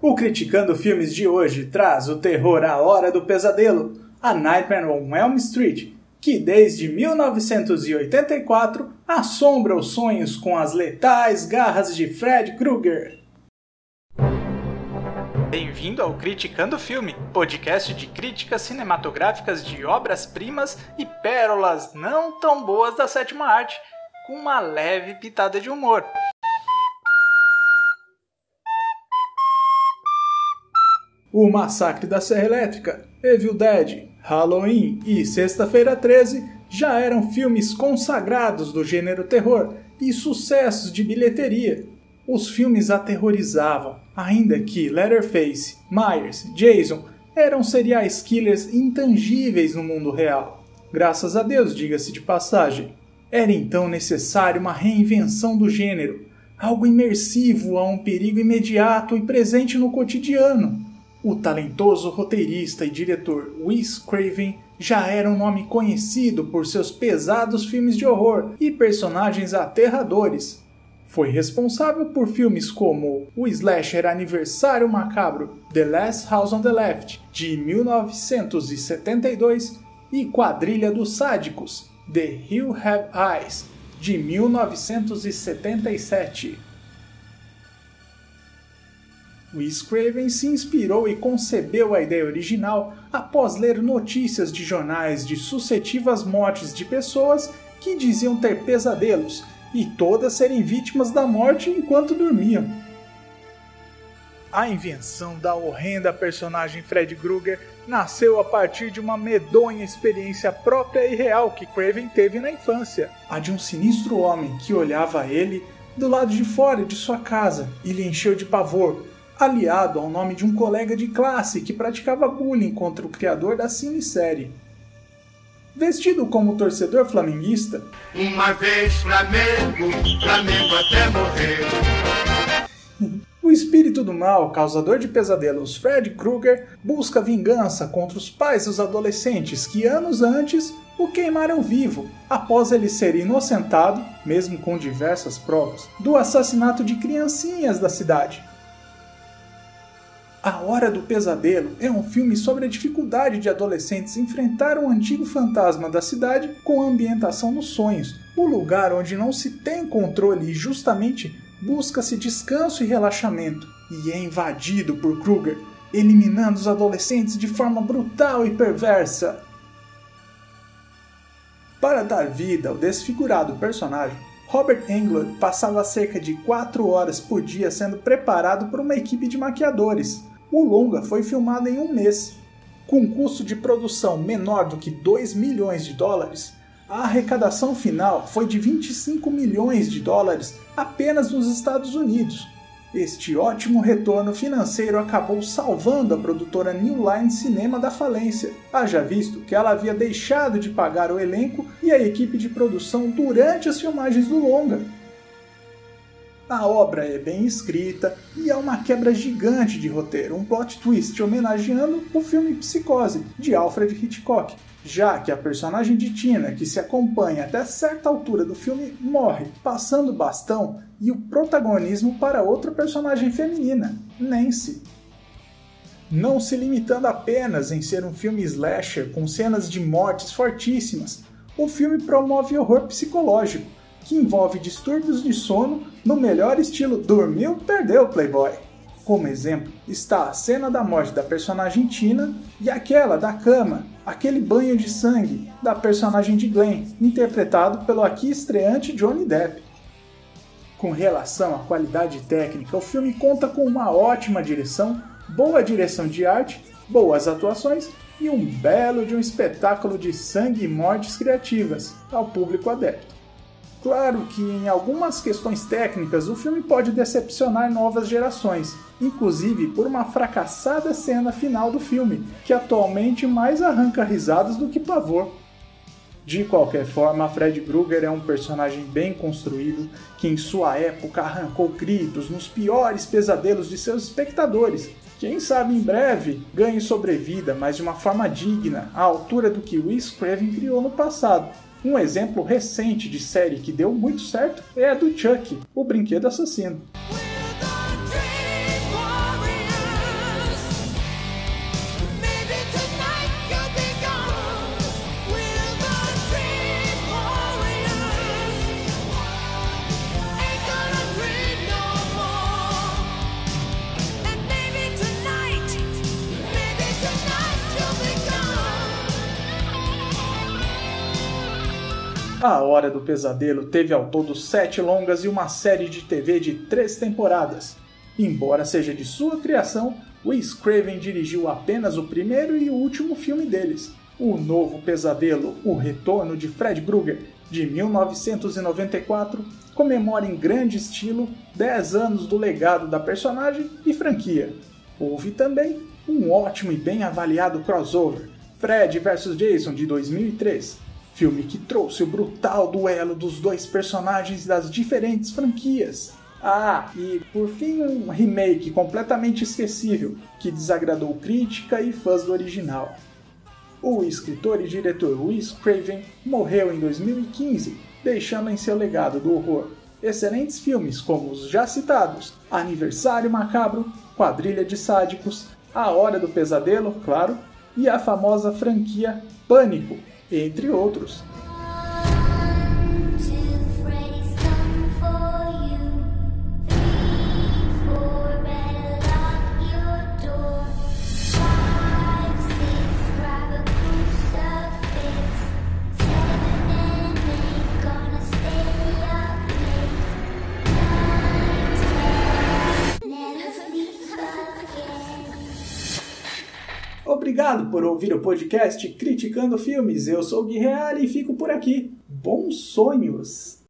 O Criticando Filmes de hoje traz o terror à hora do pesadelo, A Nightmare on Elm Street, que desde 1984 assombra os sonhos com as letais garras de Fred Krueger. Bem-vindo ao Criticando Filme, podcast de críticas cinematográficas de obras-primas e pérolas não tão boas da sétima arte, com uma leve pitada de humor. O Massacre da Serra Elétrica, Evil Dead, Halloween e Sexta-feira 13 já eram filmes consagrados do gênero terror e sucessos de bilheteria. Os filmes aterrorizavam, ainda que Leatherface, Myers, Jason eram serial killers intangíveis no mundo real. Graças a Deus, diga-se de passagem. Era então necessário uma reinvenção do gênero, algo imersivo a um perigo imediato e presente no cotidiano. O talentoso roteirista e diretor Wes Craven já era um nome conhecido por seus pesados filmes de horror e personagens aterradores. Foi responsável por filmes como o slasher Aniversário Macabro The Last House on the Left, de 1972, e Quadrilha dos Sádicos The Hill Have Eyes, de 1977. Wes Craven se inspirou e concebeu a ideia original após ler notícias de jornais de sucessivas mortes de pessoas que diziam ter pesadelos e todas serem vítimas da morte enquanto dormiam. A invenção da horrenda personagem Fred Krueger nasceu a partir de uma medonha experiência própria e real que Craven teve na infância, a de um sinistro homem que olhava ele do lado de fora de sua casa e lhe encheu de pavor aliado ao nome de um colega de classe que praticava bullying contra o criador da cinesérie. Vestido como torcedor flamenguista, uma vez Flamengo, Flamengo até morrer. o espírito do mal, causador de pesadelos Fred Krueger, busca vingança contra os pais dos adolescentes que anos antes o queimaram vivo, após ele ser inocentado, mesmo com diversas provas, do assassinato de criancinhas da cidade. A Hora do Pesadelo é um filme sobre a dificuldade de adolescentes enfrentar um antigo fantasma da cidade com ambientação nos sonhos, o lugar onde não se tem controle e justamente busca-se descanso e relaxamento, e é invadido por Kruger, eliminando os adolescentes de forma brutal e perversa. Para dar vida ao desfigurado personagem, Robert Englund passava cerca de 4 horas por dia sendo preparado por uma equipe de maquiadores. O longa foi filmado em um mês. Com um custo de produção menor do que 2 milhões de dólares, a arrecadação final foi de 25 milhões de dólares apenas nos Estados Unidos. Este ótimo retorno financeiro acabou salvando a produtora New Line Cinema da falência, haja visto que ela havia deixado de pagar o elenco e a equipe de produção durante as filmagens do longa. A obra é bem escrita e há uma quebra gigante de roteiro, um plot twist homenageando o filme Psicose, de Alfred Hitchcock, já que a personagem de Tina, que se acompanha até certa altura do filme, morre, passando o bastão e o protagonismo para outra personagem feminina, Nancy. Não se limitando apenas em ser um filme slasher com cenas de mortes fortíssimas, o filme promove horror psicológico, que envolve distúrbios de sono no melhor estilo dormiu, perdeu Playboy. Como exemplo está a cena da morte da personagem Tina e aquela da cama, aquele banho de sangue da personagem de Glenn, interpretado pelo aqui estreante Johnny Depp. Com relação à qualidade técnica, o filme conta com uma ótima direção, boa direção de arte, boas atuações e um belo de um espetáculo de sangue e mortes criativas ao público adepto. Claro que em algumas questões técnicas o filme pode decepcionar novas gerações, inclusive por uma fracassada cena final do filme, que atualmente mais arranca risadas do que pavor. De qualquer forma, Fred Krueger é um personagem bem construído que em sua época arrancou gritos nos piores pesadelos de seus espectadores. Quem sabe em breve ganhe sobrevida, mas de uma forma digna, à altura do que Wes Craven criou no passado. Um exemplo recente de série que deu muito certo é a do Chuck, o brinquedo assassino. A Hora do Pesadelo teve ao todo sete longas e uma série de TV de três temporadas. Embora seja de sua criação, Wes Craven dirigiu apenas o primeiro e o último filme deles, O Novo Pesadelo, O Retorno de Fred Krueger, de 1994, comemora em grande estilo 10 anos do legado da personagem e franquia. Houve também um ótimo e bem avaliado crossover, Fred vs Jason de 2003, filme que trouxe o brutal duelo dos dois personagens das diferentes franquias. Ah, e por fim um remake completamente esquecível que desagradou crítica e fãs do original. O escritor e diretor Wes Craven morreu em 2015, deixando em seu legado do horror excelentes filmes como os já citados Aniversário Macabro, Quadrilha de Sádicos, A Hora do Pesadelo, claro, e a famosa franquia Pânico, entre outros. Obrigado por ouvir o podcast Criticando Filmes. Eu sou o Gui Real e fico por aqui. Bons sonhos!